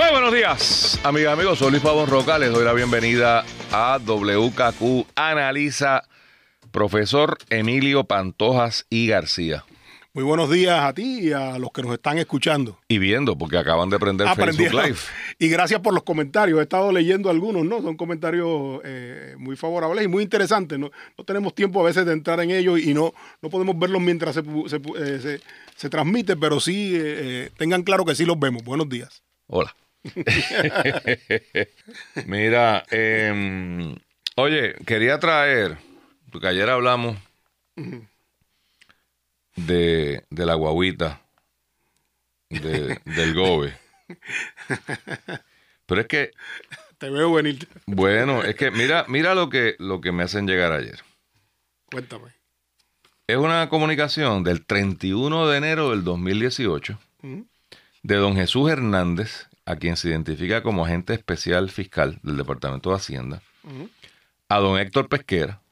Muy buenos días, amigas y amigos. Soy Luis Pavón Roca. Les doy la bienvenida a WKQ Analiza, profesor Emilio Pantojas y García. Muy buenos días a ti y a los que nos están escuchando. Y viendo, porque acaban de prender Facebook. Live. Y gracias por los comentarios. He estado leyendo algunos, ¿no? Son comentarios eh, muy favorables y muy interesantes. ¿no? No tenemos tiempo a veces de entrar en ellos y no, no podemos verlos mientras se, eh, se- se transmite, pero sí eh, tengan claro que sí los vemos. Buenos días. Hola. Mira, em, oye, quería traer, porque ayer hablamos de, de la guaguita de- del Gobe. Pero es que, Te veo venir. bueno, es que mira, mira lo que, lo que me hacen llegar ayer. Cuéntame. Es una comunicación del 31 de enero del 2018 de don Jesús Hernández, a quien se identifica como agente especial fiscal del Departamento de Hacienda, a don Héctor Pesquera,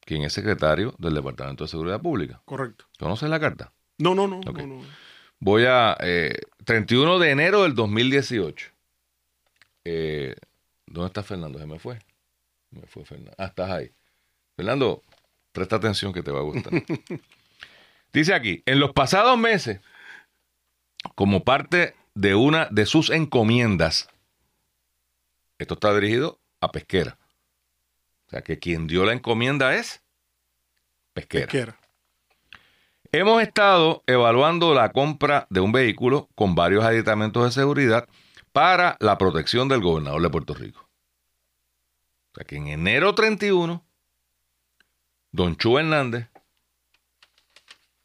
quien es secretario del Departamento de Seguridad Pública. Correcto. ¿Conoces la carta? No, no, no. No, no. Voy a... eh, 31 de enero del 2018. Eh, ¿Dónde está Fernando? Se me fue. Me fue Fernando. Ah, estás ahí. Fernando, presta atención que te va a gustar. Dice aquí, en los pasados meses, como parte de una de sus encomiendas, esto está dirigido a Pesquera. O sea, que quien dio la encomienda es Pesquera. Pesquera. Hemos estado evaluando la compra de un vehículo con varios aditamentos de seguridad para la protección del gobernador de Puerto Rico. O sea que en enero 31, don Chu Hernández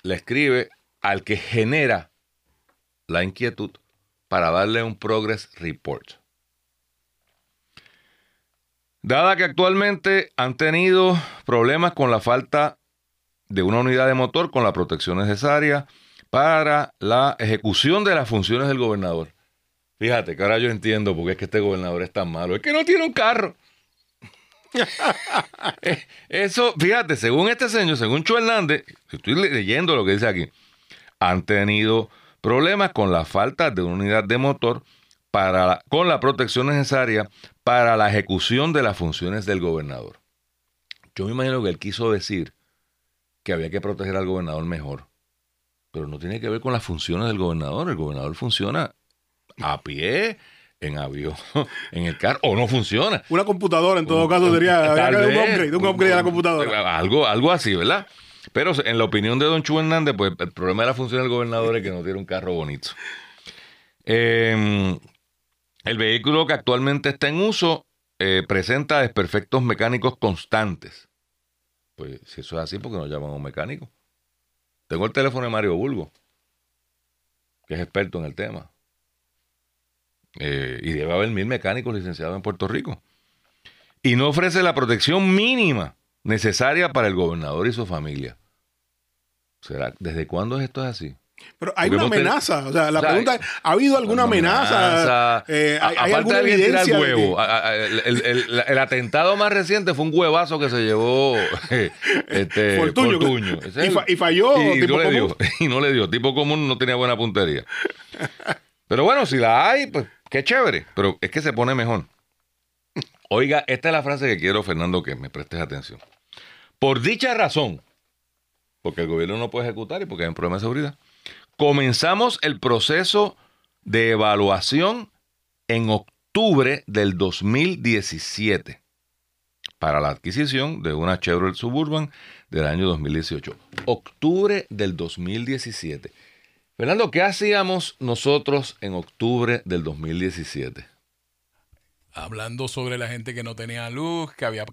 le escribe al que genera la inquietud para darle un progress report. Dada que actualmente han tenido problemas con la falta de una unidad de motor con la protección necesaria para la ejecución de las funciones del gobernador. Fíjate que ahora yo entiendo por qué es que este gobernador es tan malo. Es que no tiene un carro. Eh, Eso, fíjate, según este señor, según Chu Hernández, estoy le- leyendo lo que dice aquí, han tenido problemas con la falta de una unidad de motor para la- con la protección necesaria para la ejecución de las funciones del gobernador. Yo me imagino que él quiso decir que había que proteger al gobernador mejor. Pero no tiene que ver con las funciones del gobernador. El gobernador funciona a pie, en avión, en el carro, o no funciona. Una computadora, en todo caso, sería un upgrade, un upgrade a la computadora. Algo, algo así, ¿verdad? Pero en la opinión de Don Chu Hernández, pues el problema de la función del gobernador es que no tiene un carro bonito. Eh, el vehículo que actualmente está en uso eh, presenta desperfectos mecánicos constantes. Pues si eso es así, ¿por qué no llaman a un mecánico? Tengo el teléfono de Mario Bulgo, que es experto en el tema. Eh, y debe haber mil mecánicos licenciados en Puerto Rico. Y no ofrece la protección mínima necesaria para el gobernador y su familia. ¿Será? ¿Desde cuándo esto es así? Pero hay Porque una amenaza. O sea, la O sea, pregunta es, ¿ha habido alguna amenaza? Eh, A- ¿Hay, alguna de evidencia? de huevo. que- a- a- El, el- el- el atentado más reciente fue un huevazo que se llevó este, Fortuño. Fortuño. Ese Y es fa- y falló, Y, y tipo no le dio. Y no le dio. Tipo común no tenía buena puntería. Pero bueno, si la hay, pues qué chévere. Pero es que se pone mejor. Oiga, esta es la frase que quiero, Fernando, que me prestes atención. Por dicha razón, porque el gobierno no puede ejecutar y porque hay un problema de seguridad, comenzamos el proceso de evaluación en octubre del 2017 para la adquisición de una Chevrolet Suburban del año 2018. Octubre del 2017. Fernando, ¿qué hacíamos nosotros en octubre del 2017? hablando sobre la gente que no tenía luz, que había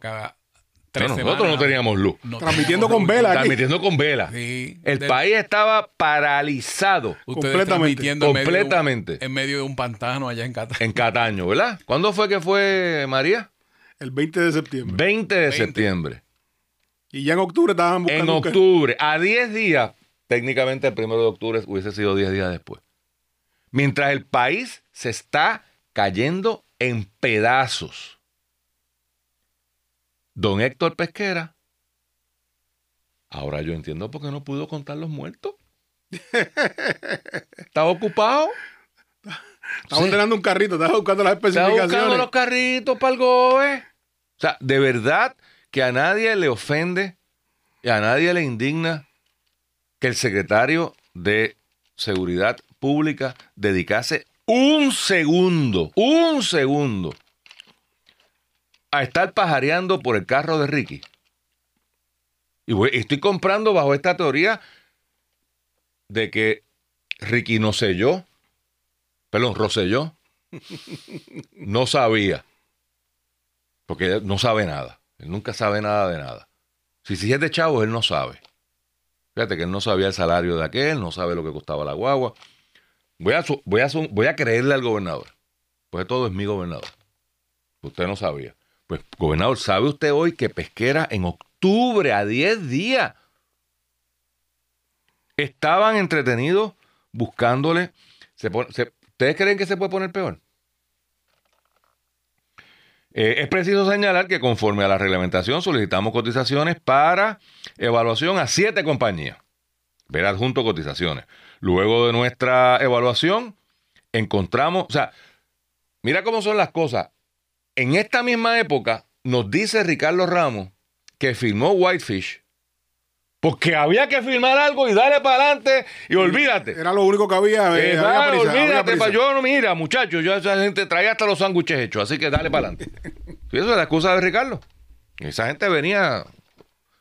tres No, semanas. nosotros no teníamos luz. no Transmitiendo teníamos con luz. vela. aquí. Transmitiendo con vela. Sí. El De- país estaba paralizado Ustedes Completamente. transmitiendo en medio de un- Completamente. en medio de un pantano allá en Qatar. en Cataño, ¿verdad? ¿Cuándo fue que fue María? El 20 de septiembre. 20 de septiembre. Y ya en octubre estaban buscando. En un ca- octubre, a 10 días, técnicamente el primero de octubre hubiese sido 10 días después. Mientras el país se está cayendo en pedazos. Don Héctor Pesquera, ahora yo entiendo por qué no pudo contar los muertos. Estaba ocupado. Estaba ordenando un carrito, estaba buscando las Estaba especificaciones. buscando los carritos para el GOBE. O sea, de verdad que a nadie le ofende y a nadie le indigna que el secretario de Seguridad Pública dedicase un segundo, un segundo a estar pajareando por el carro de Ricky. Y voy- estoy comprando bajo esta teoría de que Ricky no selló, perdón, Roselló, no sabía. Porque él no sabe nada. Él nunca sabe nada de nada. Si, si es de chavo, él no sabe. Fíjate que él no sabía el salario de aquel, no sabe lo que costaba la guagua. Voy a, voy a, voy a creerle al gobernador. Pues todo es mi gobernador. Usted no sabía. Pues, gobernador, ¿sabe usted hoy que Pesquera en octubre, a 10 días, estaban entretenidos buscándole? Se pone- se- ¿Ustedes creen que se puede poner peor? Eh, es preciso señalar que conforme a la reglamentación solicitamos cotizaciones para evaluación a siete compañías. Ver adjunto cotizaciones. Luego de nuestra evaluación, encontramos, o sea, mira cómo son las cosas. En esta misma época, nos dice Ricardo Ramos que firmó Whitefish porque había que firmar algo y darle para adelante y olvídate. Era lo único que había. eh, había prisa, olvídate, prisa. pa- yo no, mira, muchachos, yo esa gente traía hasta los sándwiches hechos, así que dale para adelante. Eso es la excusa de Ricardo. Esa gente venía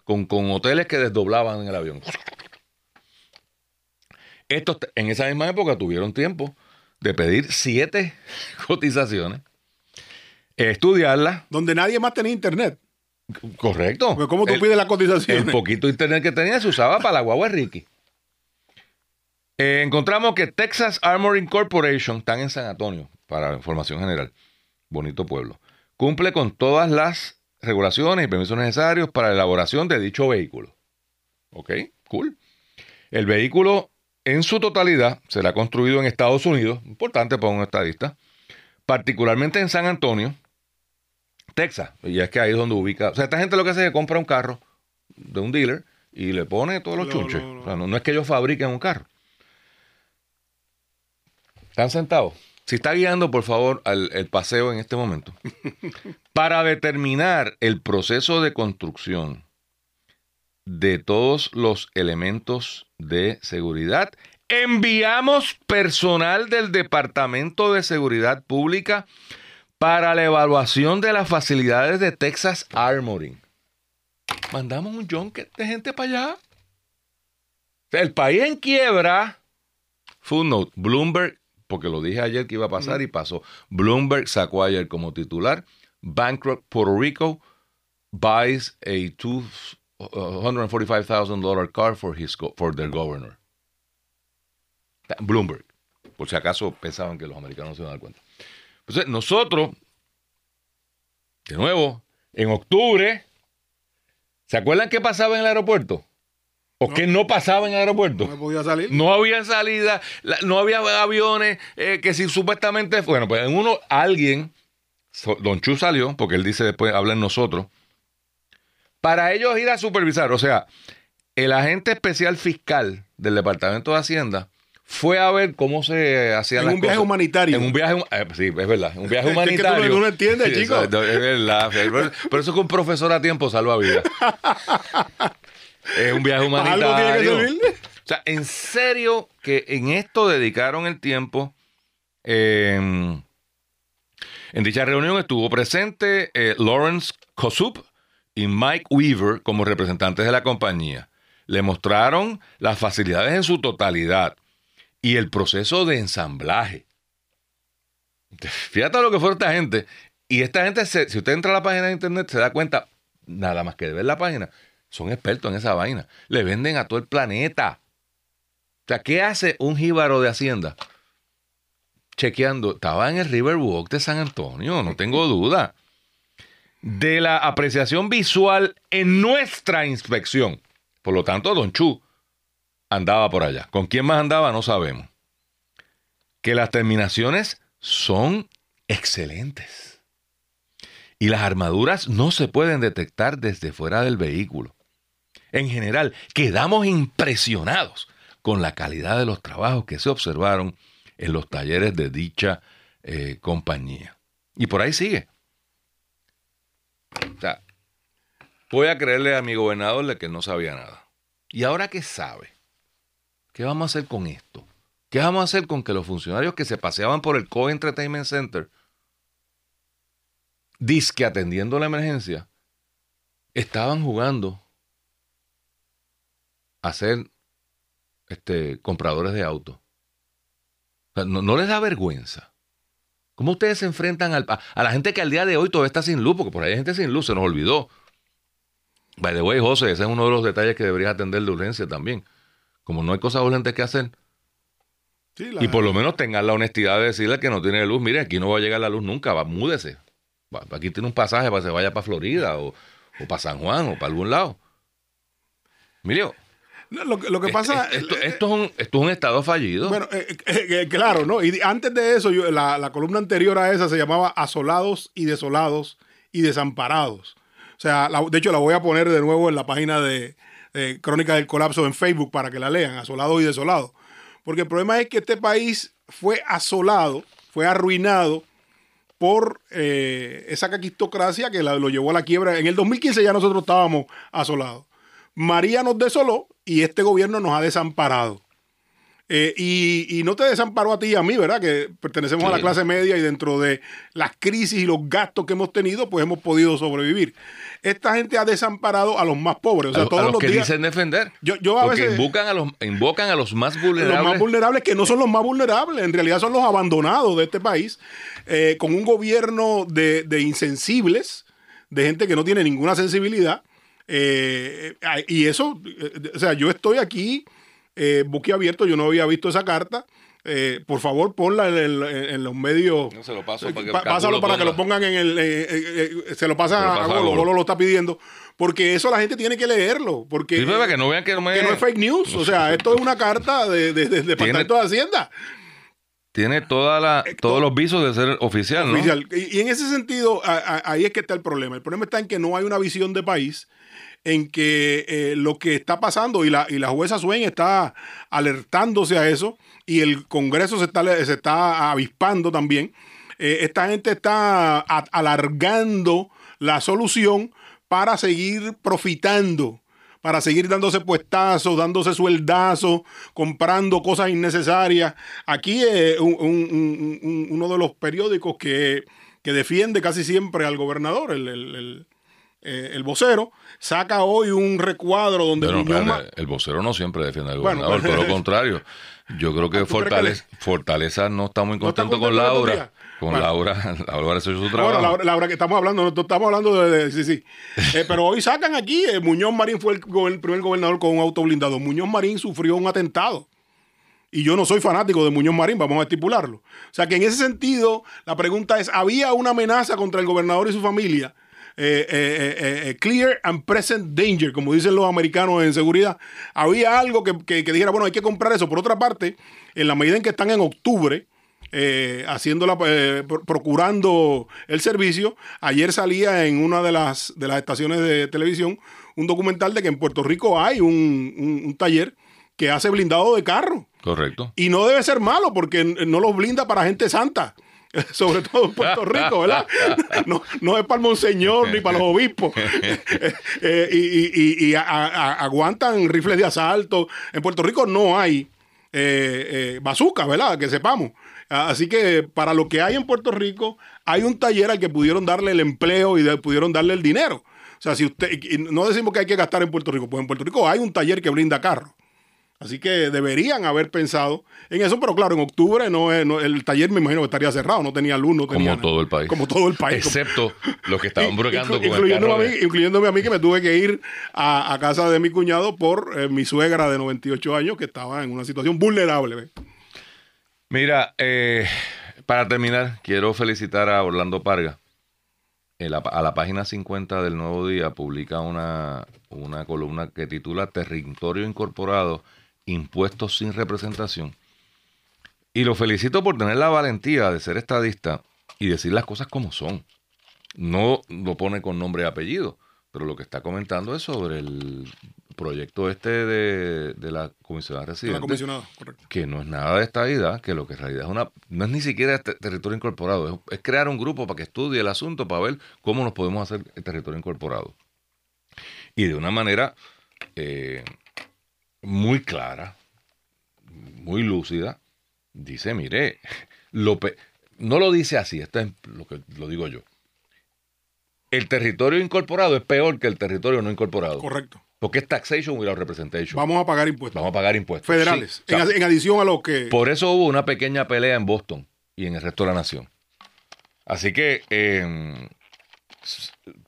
con, con hoteles que desdoblaban en el avión. Estos en esa misma época tuvieron tiempo de pedir siete cotizaciones, estudiarlas, Donde nadie más tenía internet. correcto. Porque ¿cómo tú El- pides la el cotización? poquito internet que tenía se usaba para la guagua Ricky. Eh, encontramos que Texas Armoring Corporation, están en San Antonio, para información general, bonito pueblo, cumple con todas las regulaciones y permisos necesarios para la elaboración de dicho vehículo. ¿Ok? Cool. El vehículo en su totalidad será construido en Estados Unidos, importante para un estadista, particularmente en San Antonio, Texas. Y es que ahí es donde ubica. O sea, esta gente lo que hace es que compra un carro de un dealer y le pone todos los No, chunches. no, no. O sea, no, no es que ellos fabriquen un carro. ¿Están sentados? Si está guiando, por favor, al, el paseo en este momento. Para determinar el proceso de construcción de todos los elementos de seguridad, enviamos personal del Departamento de Seguridad Pública para la evaluación de las facilidades de Texas Armoring. Mandamos un junket de gente para allá. El país en quiebra. Footnote, Bloomberg, porque lo dije ayer que iba a pasar y pasó. Bloomberg sacó ayer como titular, Bankrupt Puerto Rico buys a $245,000 car for, his, for their governor. Bloomberg. Por si acaso pensaban que los americanos no se iban a dar cuenta. Entonces, nosotros, de nuevo, en octubre, ¿se acuerdan qué pasaba en el aeropuerto? ¿O qué no pasaba en el aeropuerto? No podía salir. No había salida, la- no había aviones, eh, que si supuestamente, bueno, pues en uno alguien, Don Chu salió, porque él dice después, habla en nosotros, para ellos ir a supervisar, o sea, el agente especial fiscal del Departamento de Hacienda fue a ver cómo se hacían En las un viaje cosas. humanitario. En un viaje, eh, sí, es verdad, en un viaje Es que tú no- humanitario. no entiendes, chico. exacto, es verdad, pero, pero eso que un profesor a tiempo salva vida. es un viaje Para algo tiene que humanitario. O sea, en serio que en esto dedicaron el tiempo. eh, en dicha reunión estuvo presente eh, Lawrence Kosup y Mike Weaver como representantes de la compañía. Le mostraron las facilidades en su totalidad y el proceso de ensamblaje. Fíjate lo que fue esta gente. Y esta gente, se- si usted entra a la página de internet, se da cuenta, nada más que de ver la página, son expertos en esa vaina. Le venden a todo el planeta. O sea, ¿qué hace un jíbaro de Hacienda? Chequeando, estaba en el Riverwalk de San Antonio, no tengo duda. de la apreciación visual en nuestra inspección. Por lo tanto, Don Chu andaba por allá. ¿Con quién más andaba? No sabemos. Que las terminaciones son excelentes. Y las armaduras no se pueden detectar desde fuera del vehículo. En general, quedamos impresionados con la calidad de los trabajos que se observaron en los talleres de dicha eh, compañía. Y por ahí sigue. O sea, voy a creerle a mi gobernador de que no sabía nada. ¿Y ahora qué sabe? ¿Qué vamos a hacer con esto? ¿Qué vamos a hacer con que los funcionarios que se paseaban por el Co Entertainment Center, disque atendiendo la emergencia, estaban jugando a ser este, compradores de autos? no, les da vergüenza. ¿Cómo ustedes se enfrentan al- a, a la gente que al día de hoy todavía está sin luz? Porque por ahí hay gente sin luz, se nos olvidó. By the way, José, ese es uno de los detalles que deberías atender de urgencia también. Como no hay cosas urgentes que hacer. Sí, la- Y por lo menos tengan la honestidad de decirle que no tiene luz. Mire, aquí no va a llegar la luz nunca, va, múdese. Va- aquí tiene un pasaje para que se vaya para Florida o, o para San Juan o para algún lado. Mire, No, Lo, que- lo que pasa. esto, esto es un, esto es un estado fallido. Bueno, eh, eh, eh, claro, ¿no? Y antes de eso, yo- la, la columna anterior a esa se llamaba Asolados y Desolados y Desamparados. O sea, la- de hecho la voy a poner de nuevo en la página de, de Crónica del Colapso en Facebook para que la lean, Asolados y Desolados. Porque el problema es que este país fue asolado, fue arruinado por eh, esa caquistocracia que lo llevó a la quiebra. En el 2015 ya nosotros estábamos asolados. María nos desoló y este gobierno nos ha desamparado. Eh, y, y no te desamparó a ti y a mí, ¿verdad? Que pertenecemos a la clase media y dentro de las crisis y los gastos que hemos tenido, pues hemos podido sobrevivir. Esta gente ha desamparado a los más pobres. O sea, a, a todos los, los que días. dicen defender. Yo- yo a Porque veces- invocan a, los, invocan a los más Los vulnerables. más vulnerables que no son los más vulnerables, en realidad son los abandonados de este país, eh, con un gobierno de, de insensibles, de gente que no tiene ninguna sensibilidad. eh, y eso, o sea, yo estoy aquí eh, boquiabierto, yo no había visto esa carta. eh, por favor, ponla en, los medios. No, se lo paso para que Pa- pásalo lo para que lo pongan en el. eh, eh, eh, se lo pasa lo a pasa a Golo, Golo. Golo lo está pidiendo. Porque eso la gente tiene que leerlo. Porque, Sí, que no vean que no me- que no es fake news. O sea, esto es una carta de, Departamento de Hacienda. Tiene toda la, todos los visos de ser oficial, ¿no? Y, y en ese sentido, a- a- ahí es que está el problema. El problema está en que no hay una visión de país en que eh, lo que está pasando y la, y la jueza Swain está alertándose a eso y el Congreso se está, se está avispando también. Eh, esta gente está alargando la solución para seguir profitando, para seguir dándose puestazos, dándose sueldazos, comprando cosas innecesarias. Aquí eh, un- un- un- un- uno de los periódicos que, que defiende casi siempre al gobernador, el- eh, el vocero, saca hoy un recuadro donde Pero, Muñoz Ma- el vocero no siempre defiende al Bueno, gobernador, pero- todo lo contrario. Yo creo que ¿Tú crees que Fortaleza, Fortaleza no está muy ¿No está contento con contento estos Laura. Con Bueno. Laura, Laura hizo su Bueno, trabajo. Laura, Laura, que estamos hablando, no estamos hablando de, de- sí, sí. Eh, pero hoy sacan aquí, eh, Muñoz Marín fue el, el primer gobernador con un auto blindado. Muñoz Marín sufrió un atentado. Y yo no soy fanático de Muñoz Marín, vamos a estipularlo. O sea que en ese sentido, la pregunta es, ¿había una amenaza contra el gobernador y su familia? Eh, eh, eh, clear and present danger, como dicen los americanos en seguridad. Había algo que, que- que dijera, bueno, hay que comprar eso. Por otra parte, en la medida en que están en octubre, eh, haciéndola, eh, pro- procurando el servicio. Ayer salía en una de las, de las estaciones de televisión un documental de que en Puerto Rico hay un, un- un taller que hace blindado de carro. Correcto. Y no debe ser malo porque no los blinda para gente santa. Sobre todo en Puerto Rico, ¿verdad? No, no es para el monseñor ni para los obispos. Eh, y y- y- y a- a- aguantan rifles de asalto. En Puerto Rico no hay eh, eh, bazooka, ¿verdad? Que sepamos. Así que para lo que hay en Puerto Rico, hay un taller al que pudieron darle el empleo y de- pudieron darle el dinero. O sea, si usted, no decimos que hay que gastar en Puerto Rico, pues en Puerto Rico hay un taller que brinda carros. Así que deberían haber pensado en eso, pero claro, en octubre no, es- no- el taller me imagino que estaría cerrado, no tenía luz, no tenía Como todo el país. Como todo el país. Excepto los que estaban Inclu- brocando con el incluyéndome, carro a mí, incluyéndome a mí que me tuve que ir a, a casa de mi cuñado por eh, mi suegra de 98 años que estaba en una situación vulnerable. Mira, eh, para terminar, quiero felicitar a Orlando Parga en la- a la página 50 del Nuevo Día publica una, una columna que titula Territorio Incorporado, Impuestos sin representación. Y lo felicito por tener la valentía de ser estadista y decir las cosas como son. No lo pone con nombre y apellido, pero lo que está comentando es sobre el proyecto este de, de la comisionada De la residente comisionada, correcto. que no es nada de estadidad, que lo que en realidad es una, no es ni siquiera te- territorio incorporado, es, es crear un grupo para que estudie el asunto, para ver cómo nos podemos hacer el territorio incorporado. Y de una manera eh, muy clara, muy lúcida, dice, mire, lo no lo dice así, esto es lo que lo digo yo. El territorio incorporado es peor que el territorio no incorporado. Correcto. Porque es taxation without representation. Vamos a pagar impuestos. Vamos a pagar impuestos. Federales. Sí, o sea, en, adición a lo que. por eso hubo una pequeña pelea en Boston y en el resto de la nación. Así que eh, c-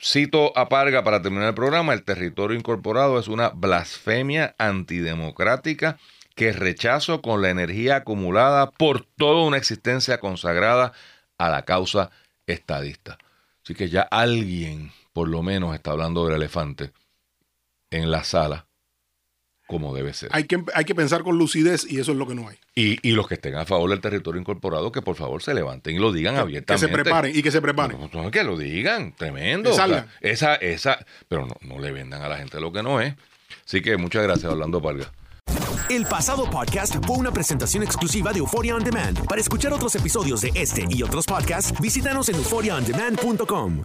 cito a Parga para terminar el programa, el territorio incorporado es una blasfemia antidemocrática que rechazo con la energía acumulada por toda una existencia consagrada a la causa estadista. Así que ya alguien, por lo menos, está hablando del elefante en la sala como debe ser. hay, que, hay que pensar con lucidez y eso es lo que no hay. Y, y los que estén a favor del territorio incorporado, que por favor se levanten y lo digan Que abiertamente. se preparen y que se preparen. No, no, que lo digan, tremendo. Que salgan. O sea, esa, esa, pero no, no le vendan a la gente lo que no es. Así que muchas gracias, Orlando Parga. El pasado podcast fue una presentación exclusiva de Euphoria On Demand. Para escuchar otros episodios de este y otros podcasts, visítanos en euphoriaondemand.com.